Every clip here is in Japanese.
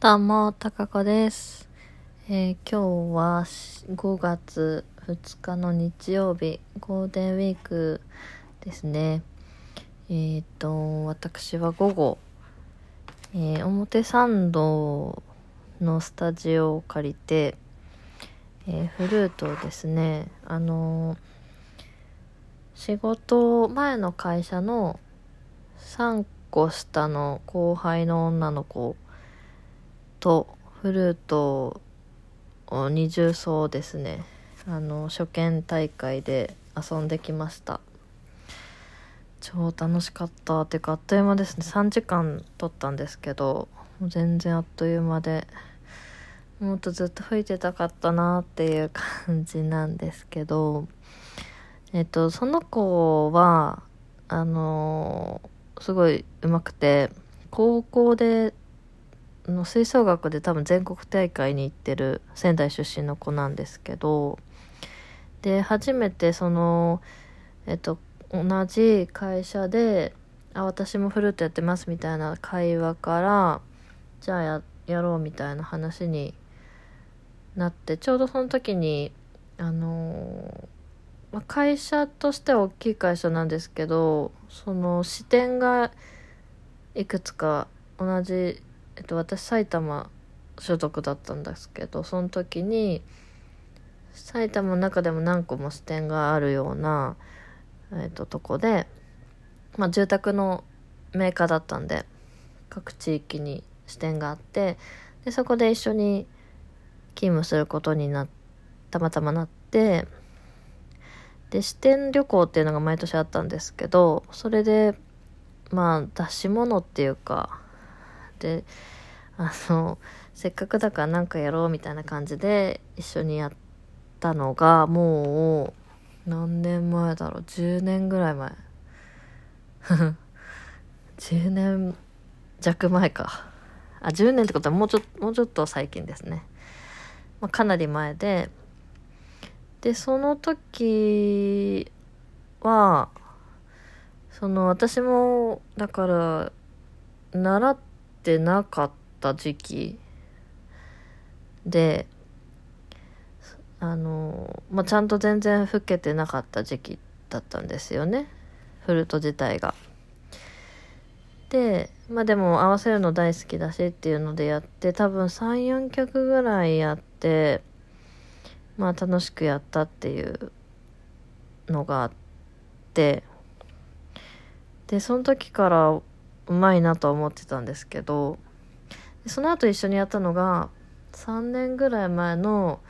どうも、たかこです。えー今日は5月2日の日曜日、ゴールデンウィークですね。えっ、と、私は午後、えー表参道のスタジオを借りて、えフルートをですね、あの仕事前の会社の3個下の後輩の女の子とフルートを二重奏ですね。あの初見大会で遊んできました。超楽しかったっていうかあっという間ですね。3時間撮ったんですけど全然あっという間でもっとずっと吹いてたかったなっていう感じなんですけどえっとその子はあのすごい上手くて高校での吹奏楽で多分全国大会に行ってる仙台出身の子なんですけどで初めてそのえっと同じ会社で「あ私もフルートやってます」みたいな会話からじゃあややろうみたいな話になってちょうどその時にあのまあ会社としては大きい会社なんですけどその支店がいくつか同じ、えっと、私埼玉所属だったんですけどその時に埼玉の中でも何個も支店があるような、えっと、とこで、まあ、住宅のメーカーだったんで各地域に支店があってでそこで一緒に勤務することになたまたまなってで支店旅行っていうのが毎年あったんですけどそれでまあ出し物っていうかあのせっかくだからなんかやろうみたいな感じで一緒にやったのがもう何年前だろう。10年ぐらい前。10年弱前か。あ10年ってことはもうちょもうちょっと最近ですね、まあ、かなり前で。でその時はその私もだから習ってなかった時期であの、まあ、ちゃんと全然吹けてなかった時期だったんですよねフルート自体が。でまあでも合わせるの大好きだしっていうのでやって多分34曲ぐらいやってまあ楽しくやったっていうのがあってでその時からうまいなと思ってたんですけどその後一緒にやったのが3年ぐらい前の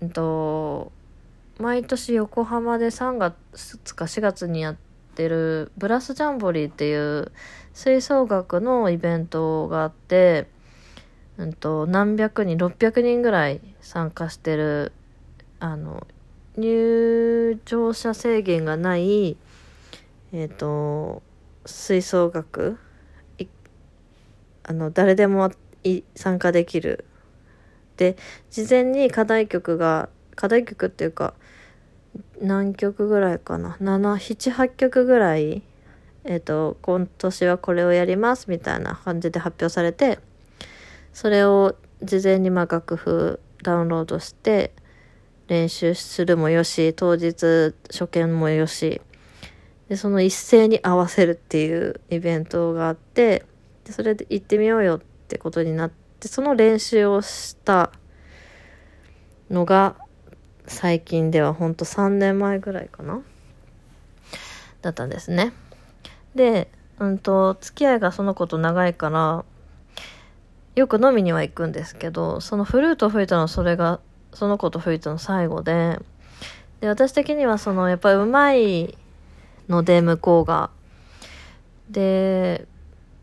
うんと毎年横浜で3月か4月にやってるブラスジャンボリーっていう吹奏楽のイベントがあってうんと何百人600人ぐらい参加してるあの入場者制限がないえっ、と吹奏楽？あの誰でも参加できる。で事前に課題曲が課題曲っていうか何曲ぐらいかな？778曲ぐらいえっ、と今年はこれをやりますみたいな感じで発表されてそれを事前にま楽譜ダウンロードして練習するもよし当日初見もよしでその一斉に合わせるっていうイベントがあってでそれで行ってみようよってことになってその練習をしたのが最近ではほんと3年前ぐらいかなだったんですね。で、うんと、付き合いがその子と長いから、よく飲みには行くんですけど、そのフルート吹いたのそれが、その子と吹いたの最後で、で、私的にはその、やっぱりうまいので、向こうが。で、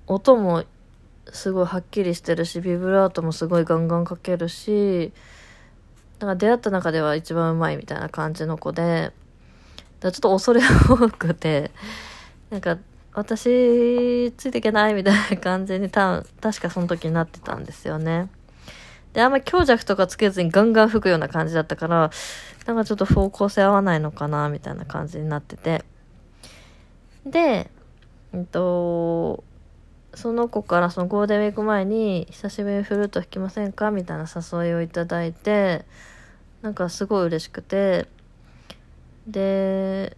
音もすごいはっきりしてるし、ビブラートもすごいガンガンかけるし、だから出会った中では一番うまいみたいな感じの子で、だちょっと恐れ多くて、なんか、私、ついていけないみたいな感じにた確かその時になってたんですよね。で、あんま強弱とかつけずにガンガン吹くような感じだったから、なんかちょっと方向性合わないのかな、みたいな感じになってて。で、えっと、その子からそのゴールデンウィーク前に「久しぶりにフルート弾きませんか?」みたいな誘いをいただいてなんかすごい嬉しくてで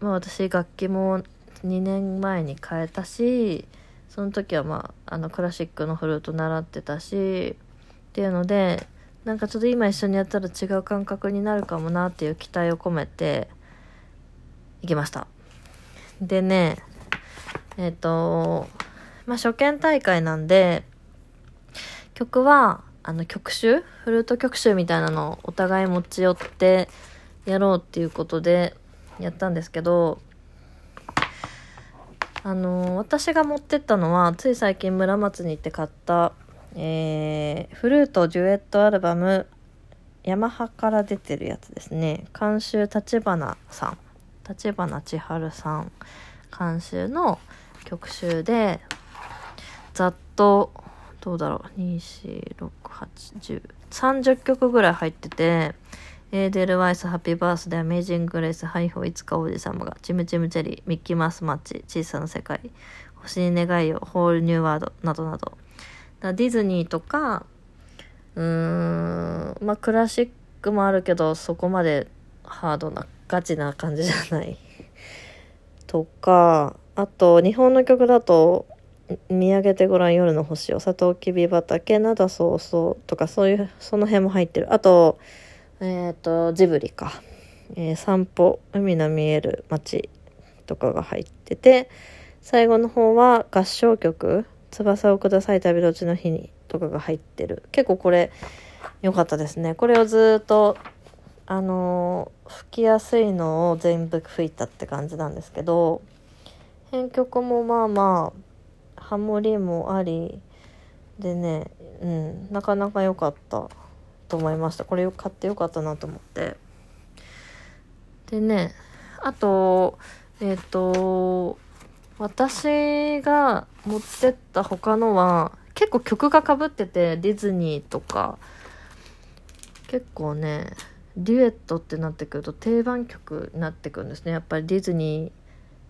まあ私楽器も2年前に変えたしその時はまああのクラシックのフルート習ってたしっていうのでなんかちょっと今一緒にやったら違う感覚になるかもなっていう期待を込めて行きましたでねえっ、とまあ初見大会なんで曲はあの曲集？フルート曲集みたいなのをお互い持ち寄ってやろうっていうことでやったんですけどあの私が持ってったのはつい最近村松に行って買ったえー、フルートデュエットアルバムヤマハから出てるやつですね。監修立花さん。立花千春さん監修の曲集でざっとどうだろう2468030曲ぐらい入っててエーデルワイス、ハッピーバースデー、アメージング・グレース、ハイホー、いつか王子様が、チムチムチェリー、ミッキーマウスマッチ、小さな世界、星に願いを、ホールニューワード、などなど、だディズニーとかうーんまあクラシックもあるけどそこまでハードなガチな感じじゃない。とかあと日本の曲だと「見上げてごらん夜の星をサトウキビ畑灘そうそう」とかそういうその辺も入ってる。あとえっ、ー、とジブリか、えー、散歩海の見える街とかが入ってて最後の方は合唱曲翼をください旅立ちの日にとかが入ってる。結構これ良かったですね。これをずっとあの吹きやすいのを全部吹いたって感じなんですけど編曲もまあまあハモリもありでねうんなかなか良かったと思いました。これ買ってよかったなと思って。でねあとえっ、ー、と私が持ってった他のは結構曲がかぶっててディズニーとか。結構ねデュエットってなってくると定番曲になってくるんですね。やっぱりディズニ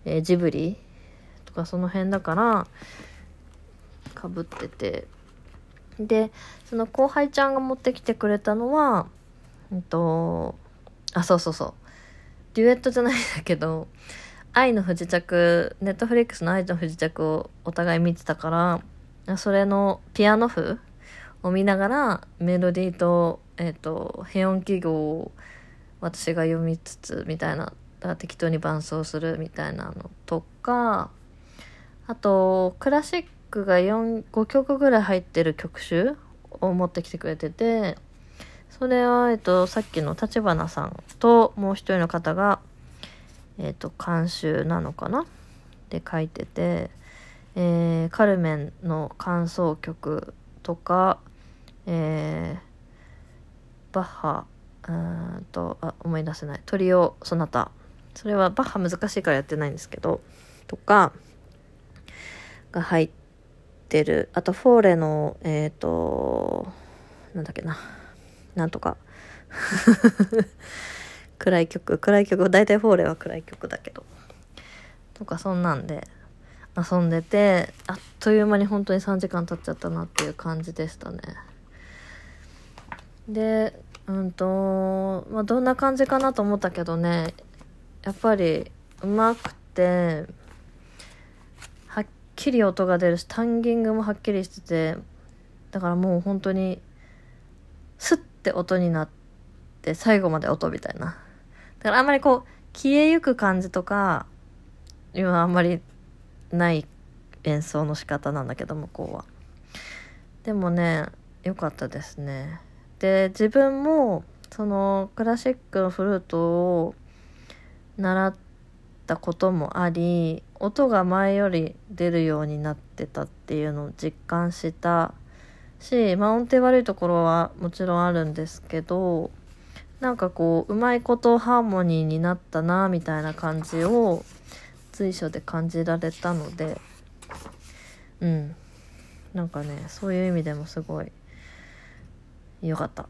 ー、えー、ジブリとかその辺だからかぶってて。でその後輩ちゃんが持ってきてくれたのはうんとあそうそうそう。デュエットじゃないんだけど愛の不時着ネットフリックスの愛の不時着をお互い見てたからそれのピアノ譜を見ながらメロディーと,、えーと、変音記号を私が読みつつみたいなだ適当に伴奏するみたいなのとかあとクラシックが5曲ぐらい入ってる曲集を持ってきてくれててそれは、えっと、さっきの立花さんともう一人の方がえっ、と監修なのかな？で書いてて、えー、カルメンの感想曲とか、えー、バッハうんとあ思い出せない。トリオソナタ。それはバッハ難しいからやってないんですけどとかが入ってる。あとフォーレのえっ、ー、となんだっけな。なんとか。暗い曲。暗い曲。大体フォーレは暗い曲だけど。とかそんなんで遊んでてあっという間に本当に3時間経っちゃったなっていう感じでしたね。でうんとまあどんな感じかなと思ったけどねやっぱりうまくてはっきり音が出るしタンギングもはっきりしててだからもう本当にスッて音になって最後まで音みたいな。だからあんまりこう消えゆく感じとか今あんまりない演奏の仕方なんだけど向こうは。でもね良かったですね。で自分もそのクラシックのフルートを習ったこともあり音が前より出るようになってたっていうのを実感したし、まあ、音程悪いところはもちろんあるんですけどなんかこううまいことハーモニーになったなみたいな感じを随所で感じられたのでうん。なんかねそういう意味でもすごいよかった。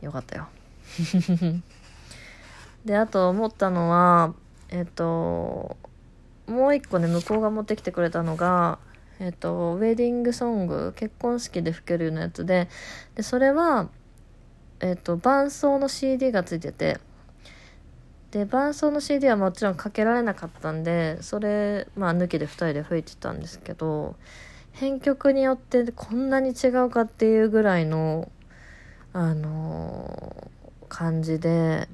よかったよ。であと思ったのはえっともう一個ね向こうが持ってきてくれたのがえっ、とウェディングソング結婚式で吹けるようなやつででそれはえっ、と伴奏の CD がついててで伴奏の CD はもちろんかけられなかったんでそれまあ抜きで2人で吹いてたんですけど編曲によってこんなに違うかっていうぐらいのあのー感じで、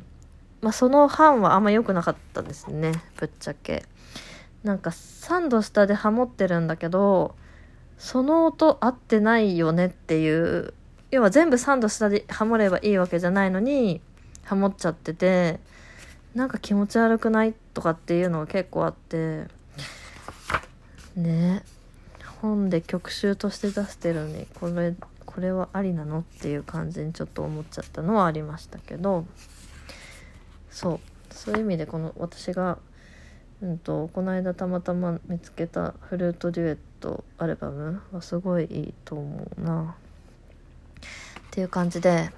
まあ、その版はあんま良くなかったですねぶっちゃけ。なんか3度下でハモってるんだけどその音合ってないよねっていう要は全部3度下でハモればいいわけじゃないのにハモっちゃっててなんか気持ち悪くないとかっていうのが結構あってね。本で曲集として出してるのにこれこれはありなの？っていう感じにちょっと思っちゃったのはありましたけどそう。そういう意味でこの私がうんとこの間たまたま見つけたフルートデュエットアルバムはすごいいいと思うな。っていう感じで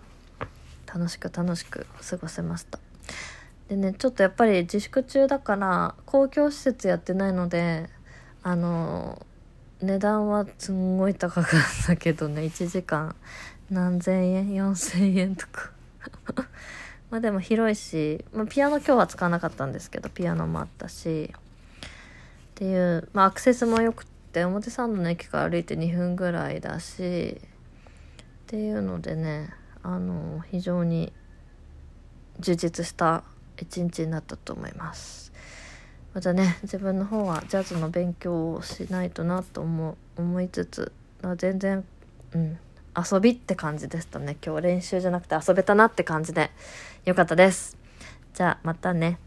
楽しく楽しく過ごせました。でねちょっとやっぱり自粛中だから公共施設やってないのであの値段はすんごい高かったけどね。1時間何千円？4,000円とか。まあでも広いし、まあ、ピアノ今日は使わなかったんですけどピアノもあったし。っていう、まあ、アクセスも良くて表参道の駅から歩いて2分ぐらいだし。っていうのでねあの非常に充実した一日になったと思います。またね自分の方はジャズの勉強をしないとなと思思いつつ全然うん遊びって感じでしたね。今日練習じゃなくて遊べたなって感じで。よかったです。じゃあまたね。